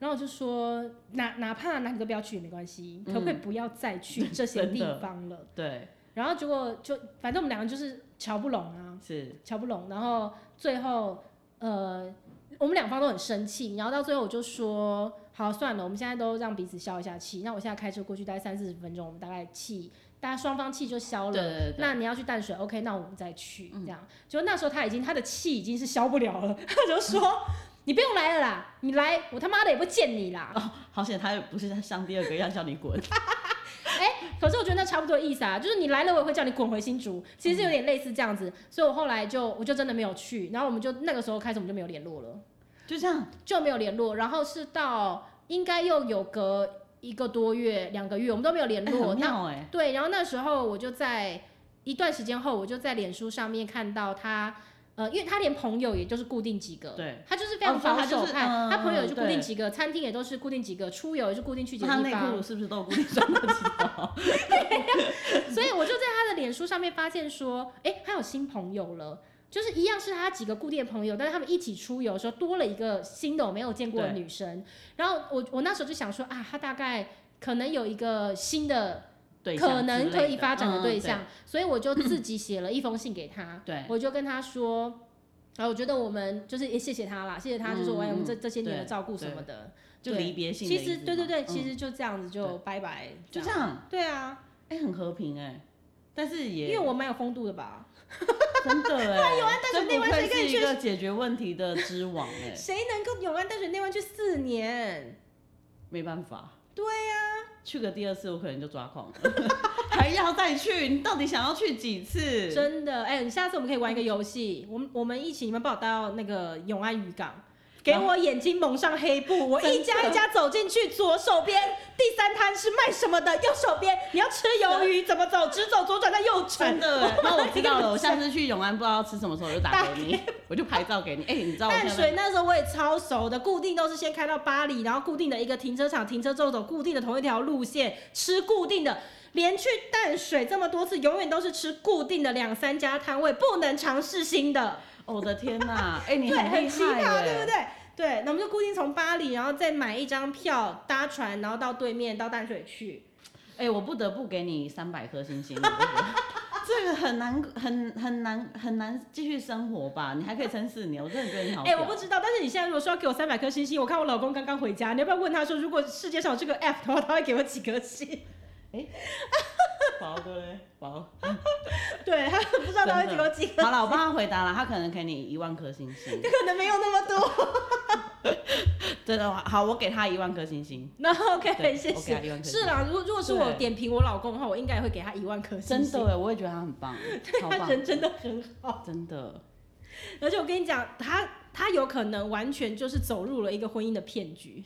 然后我就说，哪哪怕哪里都不要去也没关系，可不可以不要再去 [laughs] 这些地方了？对。然后结果就，反正我们两个就是瞧不拢啊，是瞧不拢。然后最后，呃，我们两方都很生气。然后到最后我就说，好算了，我们现在都让彼此消一下气。那我现在开车过去，大概三四十分钟，我们大概气，大家双方气就消了。对对对。那你要去淡水，OK，那我们再去。这样，就那时候他已经他的气已经是消不了了，他就说。[laughs] 你不用来了啦，你来我他妈的也不见你啦。哦，好险他不是像第二个一样叫你滚。[laughs] 哎、欸，可是我觉得那差不多意思啊，就是你来了我也会叫你滚回新竹，其实有点类似这样子，嗯、所以我后来就我就真的没有去，然后我们就那个时候开始我们就没有联络了，就这样就没有联络，然后是到应该又有隔一个多月两个月我们都没有联络，欸那欸、对，然后那时候我就在一段时间后我就在脸书上面看到他。呃，因为他连朋友也就是固定几个，对，他就是非常保守派，哦他，就是嗯、他朋友也是固定几个，餐厅也都是固定几个，出游也是固定去几个地方。他内裤是不是都有固定装的几个？对，[laughs] [laughs] 所以我就在他的脸书上面发现说，哎，欸，他有新朋友了，就是一样是他几个固定的朋友，但是他们一起出游的时候多了一个新的我没有见过的女生，然后我我那时候就想说啊，他大概可能有一个新的。可能可以发展的对象，嗯、所以我就自己写了一封信给他。对，我就跟他说，啊，我觉得我们就是也谢谢他啦，谢谢他，就是我们这这些年的照顾什么的，就离别信。其实对对对，其实就这样子就拜拜，就这样。对啊，哎，很和平哎，但是也因为我蛮有风度的吧，真的 [laughs] 哎，永安淡水内湾谁可以去？一个解决问题的之王哎，[laughs] 谁能够永安淡水内湾去四年？没办法。对呀。去个第二次，我可能就抓狂了。[laughs] 还要再去？你到底想要去几次？真的，哎、欸，你下次我们可以玩一个游戏，我们我们一起，你们帮我带到那个永安渔港。给我眼睛蒙上黑布，我一家一家走进去。左手边第三摊是卖什么的？右手边你要吃鱿鱼，怎么走？直走左转再右转。真的，[laughs] 那我知道了。[laughs] 我下次去永安不知道要吃什么时候，我就打给你，我就拍照给你。哎、欸，你知道 [laughs] 淡水那时候我也超熟的，固定都是先开到巴黎，然后固定的一个停车场停车之后走固定的同一条路线，吃固定的。连去淡水这么多次，永远都是吃固定的两三家摊位，不能尝试新的。我的天呐，哎、欸，你很厉害耶，对不对？对，那我们就固定从巴黎，然后再买一张票搭船，然后到对面到淡水去。哎、欸，我不得不给你三百颗星星，[laughs] 这个很难，很很难，很难继续生活吧？你还可以撑四年，我真的觉得你好。哎、欸，我不知道，但是你现在如果说要给我三百颗星星，我看我老公刚刚回家，你要不要问他说，如果世界上有这个 app 的话，他会给我几颗星？哎、[laughs] 欸。宝哥嘞，宝，[laughs] 对他不知道他会给我几颗。好了，我帮他回 [laughs] 答了，他可能给你一万颗星星。可能没有那么多。真的好，我给他一万颗星星。那 OK，谢谢。是啦，如果如果是我点评我老公的话，我应该也会给他一万颗星星。真的，我也觉得他很棒，对他人真的很好，真的。而且我跟你讲，他他有可能完全就是走入了一个婚姻的骗局。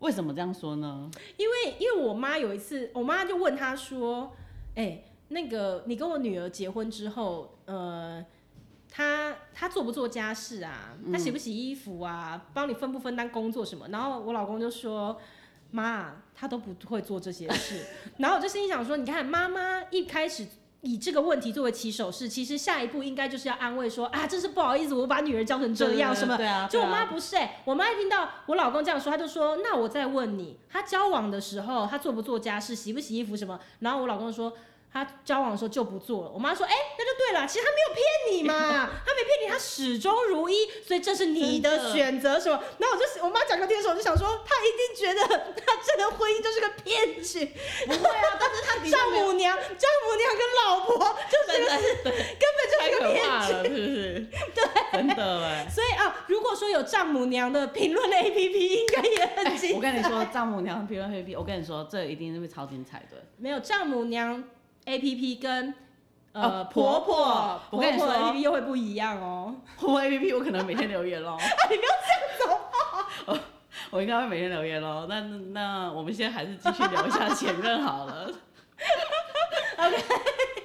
为什么这样说呢？因为因为我妈有一次，我妈就问她说：“哎、欸，那个你跟我女儿结婚之后，呃，她她做不做家事啊？她洗不洗衣服啊？帮你分不分担工作什么？”然后我老公就说：“妈，她都不会做这些事。” [laughs] 然后我就心里想说：“你看，妈妈一开始。”以这个问题作为起手式，其实下一步应该就是要安慰说啊，真是不好意思，我把女儿教成这样，什么？对啊。就我妈不是哎、欸，我妈一听到我老公这样说，她就说，那我再问你，他交往的时候，他做不做家事，洗不洗衣服什么？然后我老公说。他交往的时候就不做了，我妈说，哎、欸，那就对了，其实他没有骗你嘛，[laughs] 他没骗你，他始终如一，所以这是你的选择，什么？然后我就我妈讲个电视，我就想说，他一定觉得他这个婚姻就是个骗局，不会啊，但是他丈母娘、丈母娘跟老婆就是个是根本就是个骗局，是不是？对，真的哎。所以啊，如果说有丈母娘的评论 APP，应该也很精彩、欸。我跟你说，丈母娘评论 APP，我跟你说，这一定是会超精彩的。没有丈母娘。A P P 跟呃、哦、婆婆，我跟你说 A P P 又会不一样哦。婆婆 A P P 我可能每天留言喽。啊，你不要这样走我我应该会每天留言喽。那那我们现在还是继续聊一下 [laughs] 前任好了。OK，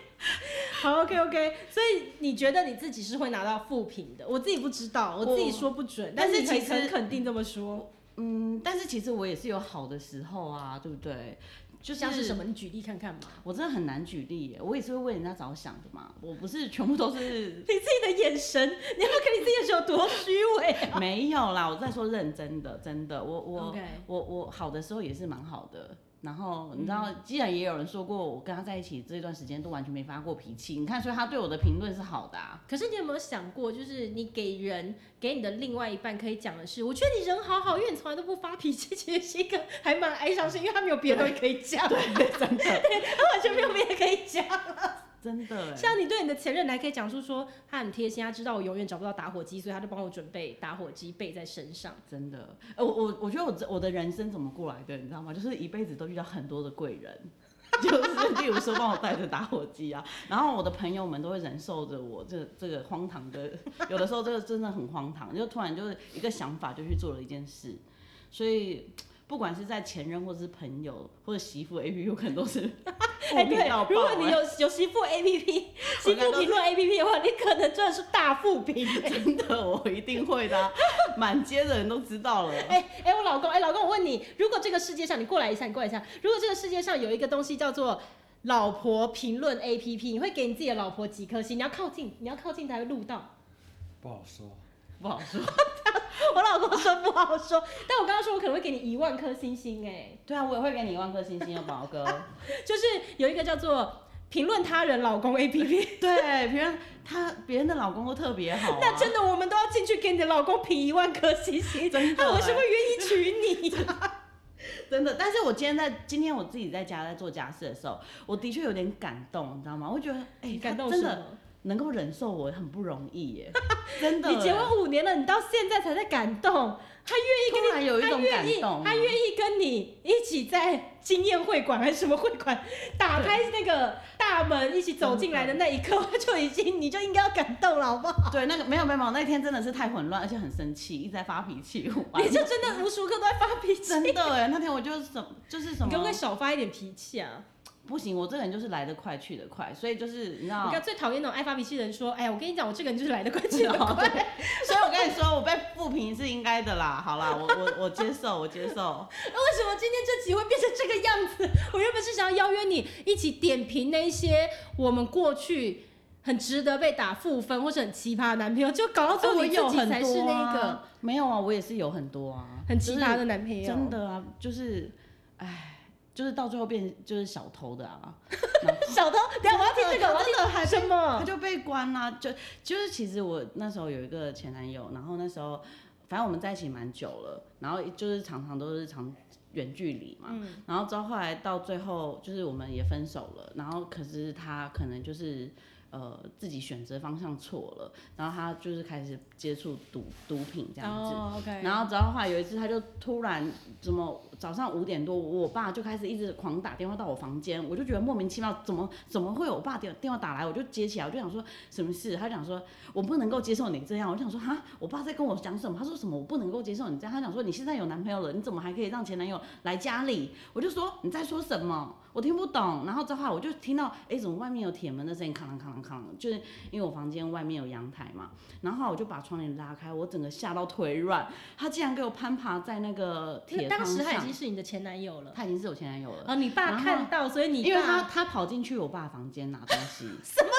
[laughs] 好 OK OK。所以你觉得你自己是会拿到负评的？我自己不知道，我自己说不准。但是其实很肯定这么说。嗯，但是其实我也是有好的时候啊，对不对？就像是什么？你举例看看嘛。我真的很难举例耶，我也是会为人家着想的嘛。我不是全部都是 [laughs] 你自己的眼神，你要看你自己的眼神有多虚伪啊。[laughs] 没有啦，我在说认真的，真的，我我.我我好的时候也是蛮好的。然后你知道，既然也有人说过我跟他在一起这一段时间都完全没发过脾气，你看，所以他对我的评论是好的啊。可是你有没有想过，就是你给人给你的另外一半可以讲的是，我觉得你人好好，因为你从来都不发脾气，其实是一个还蛮哀伤，是因为他没有别的东西可以讲，对，对，真的，[laughs] 对，他完全没有别的可以讲。真的，像你对你的前任还可以讲述说，他很贴心，他知道我永远找不到打火机，所以他就帮我准备打火机备在身上。真的，呃，我我我觉得我我的人生怎么过来的，你知道吗？就是一辈子都遇到很多的贵人，[laughs] 就是例如说帮我带着打火机啊，然后我的朋友们都会忍受着我这这个荒唐的，有的时候这个真的很荒唐，就突然就是一个想法就去做了一件事，所以。不管是在前任或者是朋友或者媳妇 A P P，有可能都是 [laughs] 哎、欸、对，如果你有有媳妇 A P P，[laughs] 媳妇评论 A P P 的话，你可能真的是大富评。[laughs] 真的，我一定会的、啊，满街的人都知道了。哎、欸、哎、欸，我老公，哎、欸、老公，我问你，如果这个世界上，你过来一下，你过来一下，如果这个世界上有一个东西叫做老婆评论 A P P，你会给你自己的老婆几颗星？你要靠近，你要靠近才会录到。不好说。不好说，[laughs] 我老公说不好说，但我刚刚说我可能会给你一万颗星星哎。对啊，我也会给你一万颗星星哦，宝哥。[laughs] 就是有一个叫做评论他人老公 APP，[laughs] 对，别人他别人的老公都特别好、啊。那真的，我们都要进去给你的老公评一万颗星星，真的、欸。他为什么愿意娶你？真的，但是我今天在今天我自己在家在做家事的时候，我的确有点感动，你知道吗？我觉得哎、欸，感动真的。能够忍受我很不容易耶，[laughs] 真的。你结婚五年了，你到现在才在感动，他愿意跟你，突然有一种感动，他愿意跟你一起在经验会馆还是什么会馆打开那个大门，一起走进来的那一刻，[laughs] 就已经你就应该要感动了，好不好？对，那个没有没有，那天真的是太混乱，而且很生气，一直在发脾气。你就真的无时无刻都在发脾气。真的哎，那天我就是什就是什么，你可不可以少发一点脾气啊？不行，我这个人就是来得快去得快，所以就是你知道，你看最讨厌那种爱发脾气的人说，哎呀，我跟你讲，我这个人就是来得快去得快。所 [laughs] 以我跟你说，我被负评是应该的啦。好啦，我我我接受，我接受。那为什么今天这集会变成这个样子？我原本是想要邀约你一起点评那些我们过去很值得被打负分或是很奇葩的男朋友，就搞到最后你自己才是那个。啊没有啊，我也是有很多啊，很奇葩的男朋友。真的啊，就是，哎。就是到最后变就是小偷的啊，[laughs] 小偷，等下我要听这个，我要听这个还什么？他就被关了，就就是其实我那时候有一个前男友，然后那时候反正我们在一起蛮久了，然后就是常常都是长远距离嘛，嗯、然后之后后来到最后就是我们也分手了，然后可是他可能就是。呃，自己选择方向错了，然后他就是开始接触毒毒品这样子，oh. 然后直到后来有一次，他就突然怎么早上五点多，我爸就开始一直狂打电话到我房间，我就觉得莫名其妙，怎么怎么会有我爸电电话打来，我就接起来，我就想说什么事，他讲说我不能够接受你这样，我就想说哈，我爸在跟我讲什么？他说什么我不能够接受你这样？他讲说你现在有男朋友了，你怎么还可以让前男友来家里？我就说你在说什么？我听不懂，然后之后我就听到，哎、欸，怎么外面有铁门的声音，哐啷哐啷哐啷，就是因为我房间外面有阳台嘛，然后我就把窗帘拉开，我整个吓到腿软，他竟然给我攀爬在那个铁窗上。当时他已经是你的前男友了，他已经是我前男友了。哦，你爸看到，所以你因为他他跑进去我爸房间拿东西，[laughs] 什么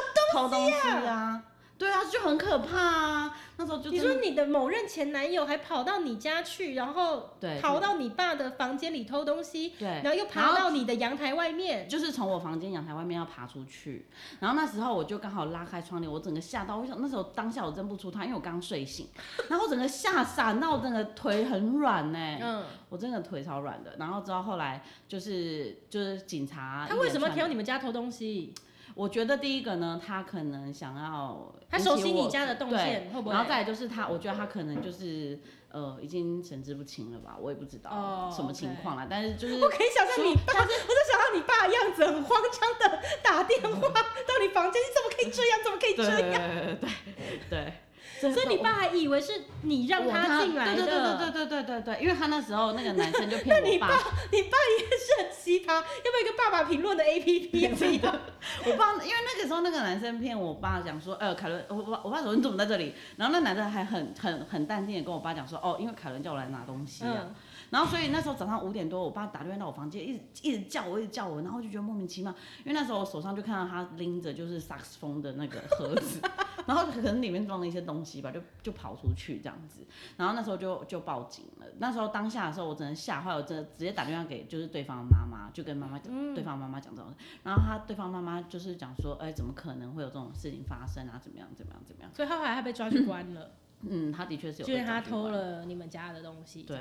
东西、啊？偷东西啊。对啊，就很可怕啊！那时候就你说你的某任前男友还跑到你家去，然后逃到你爸的房间里偷东西，对，然后又爬到你的阳台外面，就是从我房间阳台外面要爬出去。然后那时候我就刚好拉开窗帘，我整个吓到，我想那时候当下我认不出他，因为我刚睡醒，[laughs] 然后我整个吓傻，那我整个腿很软呢、欸，嗯，我真的腿超软的。然后之后后来就是就是警察，他为什么挑你们家偷东西？我觉得第一个呢，他可能想要他熟悉你家的动线，会不会？然后再来就是他，我觉得他可能就是呃，已经神志不清了吧，我也不知道什么情况啦。但是就是我可以想象你爸，我就想到你爸的样子，很慌张的打电话到你房间，你怎么可以这样？怎么可以这样？对对。所以你爸还以为是你让他进来的，对对对对对对对对，因为他那时候那个男生就骗我爸。那你爸，你爸也是很奇葩，要不要一个爸爸评论的 APP？真的，我爸，因为那个时候那个男生骗我爸讲说，呃，凯伦，我我我爸说你怎么在这里？然后那男的还很很很淡定的跟我爸讲说，哦，因为凯伦叫我来拿东西啊。嗯然后所以那时候早上五点多，我爸打电话到我房间，一直一直叫我，一直叫我，然后就觉得莫名其妙，因为那时候我手上就看到他拎着就是萨克斯风的那个盒子，[laughs] 然后可能里面装了一些东西吧，就就跑出去这样子，然后那时候就就报警了。那时候当下的时候，我真的吓坏，我真的直接打电话给就是对方的妈妈，就跟妈妈讲，对方妈妈讲这种，然后他对方妈妈就是讲说，哎，怎么可能会有这种事情发生啊？怎么样？怎么样？怎么样？所以他后来他被抓去关了。[laughs] 嗯，他的确是有，就是他偷了你们家的东西，对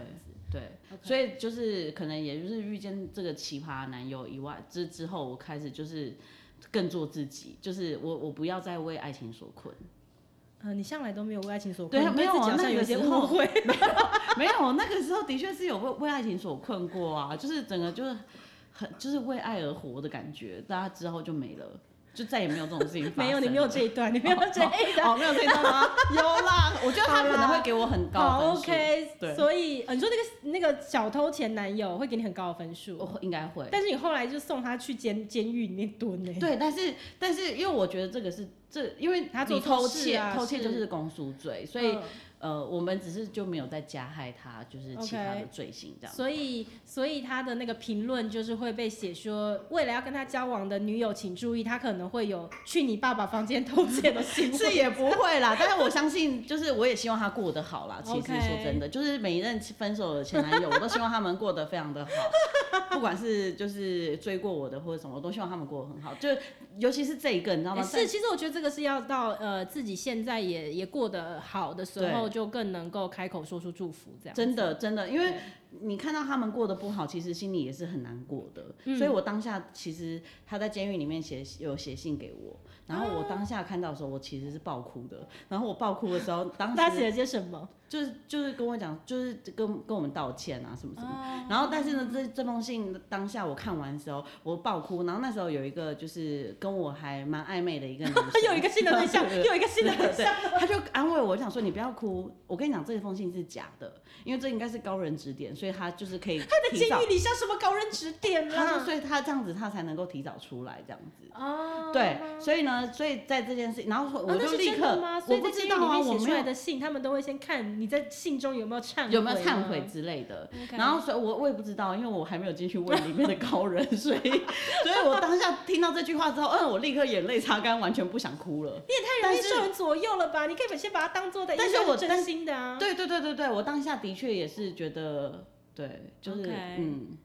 对，Okay. 所以就是可能也就是遇见这个奇葩男友以外之之后，我开始就是更做自己，就是我我不要再为爱情所困。呃，你向来都没有为爱情所困，对，没有啊，那个时候会没有 [laughs] 没有，那个时候的确是有为为爱情所困过啊，就是整个就是很就是为爱而活的感觉，大家之后就没了。就再也没有这种事情发生。[laughs] 没有，你没有这一段，你没有这一段。哦，没有这一段吗？[laughs] 有啦，我觉得他可能会给我很高的分数。OK，对。所以，你说那个那个小偷前男友会给你很高的分数？我应该会。但是你后来就送他去监监狱里面蹲呢？对，但是但是因为我觉得这个是这，因为他做偷窃，偷窃就是公诉罪，所以。呃，我们只是就没有再加害他，就是其他的罪行这样。Okay. 所以，所以他的那个评论就是会被写说，未来要跟他交往的女友请注意，他可能会有去你爸爸房间偷窃的行为。[laughs] 是也不会啦，但是我相信，[laughs] 就是我也希望他过得好啦。其实说真的.就是每一任分手的前男友，我都希望他们过得非常的好，不管是就是追过我的或者什么，我都希望他们过得很好。就尤其是这一个，你知道吗？是，其实我觉得这个是要到呃自己现在也也过得好的时候。就更能够开口说出祝福，这样真的真的，因为你看到他们过得不好，其实心里也是很难过的。嗯、所以我当下其实他在监狱里面写有写信给我，然后我当下看到的时候，我其实是爆哭的。然后我爆哭的时候，当时 [laughs] 他写了些什么？就是就是跟我讲，就是跟跟我们道歉啊什么什么。哦、然后但是呢，这这封信当下我看完的时候，我爆哭。然后那时候有一个就是跟我还蛮暧昧的一个男生，[laughs] 有一个新的对象，[laughs] 有一个新的对象，他就安慰我，我想说你不要哭，我跟你讲这封信是假的，因为这应该是高人指点，所以他就是可以。他的监狱里像什么高人指点啊？他说，所以他这样子他才能够提早出来这样子。哦。对，所以呢，所以在这件事，然后我就立刻，啊、我不知道啊，我写出来的信，他们都会先看你在信中有。没有忏悔？有没有忏悔之类的.然后所以我我也不知道，因为我还没有进去问里面的高人，所以 [laughs] 所以我当下听到这句话之后，嗯，我立刻眼泪擦干，完全不想哭了。你也太容易受人左右了吧？你可以先把它当做的，但是我真心的啊。对对对对对，我当下的确也是觉得，对，就是、okay. 嗯。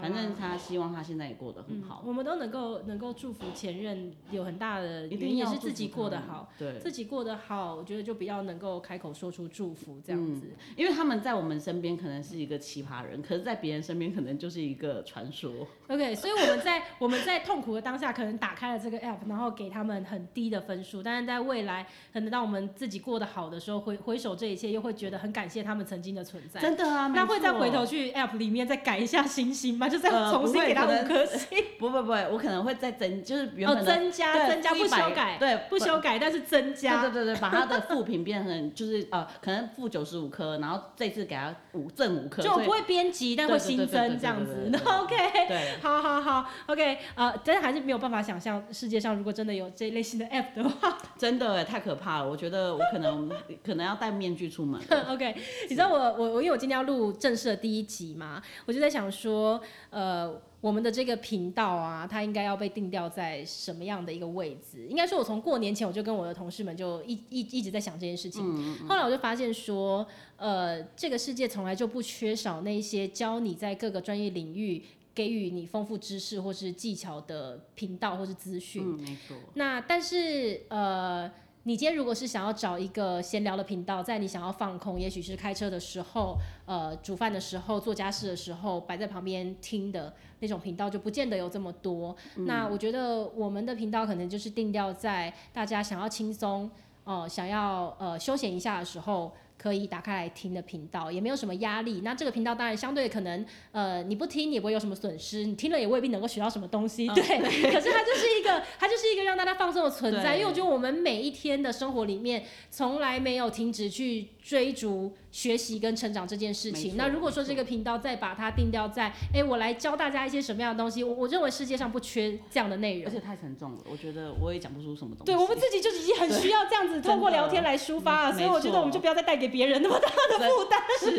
反正他希望他现在也过得很好。嗯、我们都能够能够祝福前任，有很大的原因也是自己过得好。对，自己过得好，我觉得就比较能够开口说出祝福这样子。嗯、因为他们在我们身边可能是一个奇葩人，可是在别人身边可能就是一个传说。OK，所以我们在我们在痛苦的当下，可能打开了这个 app，然后给他们很低的分数。但是在未来，可能当我们自己过得好的时候，回回首这一切，又会觉得很感谢他们曾经的存在。真的啊，那会再回头去 app 里面再改一下星星吗？就再重新。给他五颗星，[laughs] 不不不，我可能会再增，就是原本增加增加不修改，对不修改，但是增加，对对对对，把他的负评变成就是呃，可能负九十五颗，然后这次给他五正五颗，就不会编辑，但会新增这样子，OK，对，好好好，OK，呃，真的还是没有办法想象世界上如果真的有这类型的 App 的话，[laughs] 真的太可怕了，我觉得我可能 [laughs] 可能要戴面具出门，OK，你知道我我我因为我今天要录正式的第一集嘛，我就在想说，呃。我们的这个频道啊，它应该要被定调在什么样的一个位置？应该说，我从过年前我就跟我的同事们就一一一直在想这件事情。嗯嗯。后来我就发现说，呃，这个世界从来就不缺少那些教你在各个专业领域给予你丰富知识或是技巧的频道或是资讯。嗯，没错。那但是呃。你今天如果是想要找一个闲聊的频道，在你想要放空，也许是开车的时候，呃，煮饭的时候，做家事的时候，摆在旁边听的那种频道，就不见得有这么多。嗯。那我觉得我们的频道可能就是定调在大家想要轻松，呃，想要呃休闲一下的时候。可以打开来听的频道，也没有什么压力。那这个频道当然相对可能，呃，你不听你也不会有什么损失，你听了也未必能够学到什么东西，对。[laughs] 可是它就是一个，它就是一个让大家放松的存在。因为我觉得我们每一天的生活里面，从来没有停止去追逐学习跟成长这件事情。那如果说这个频道再把它定调在，哎、欸，我来教大家一些什么样的东西，我我认为世界上不缺这样的内容。而且太沉重了，我觉得我也讲不出什么东西。对，我们自己就已经很需要这样子通过聊天来抒发了，所以我觉得我们就不要再带给别人那么大的负担。是，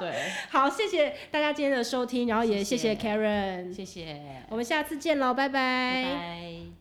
对。[laughs] 好，谢谢大家今天的收听，然后也谢谢 Karen，谢谢，我们下次见喽，拜拜。拜拜。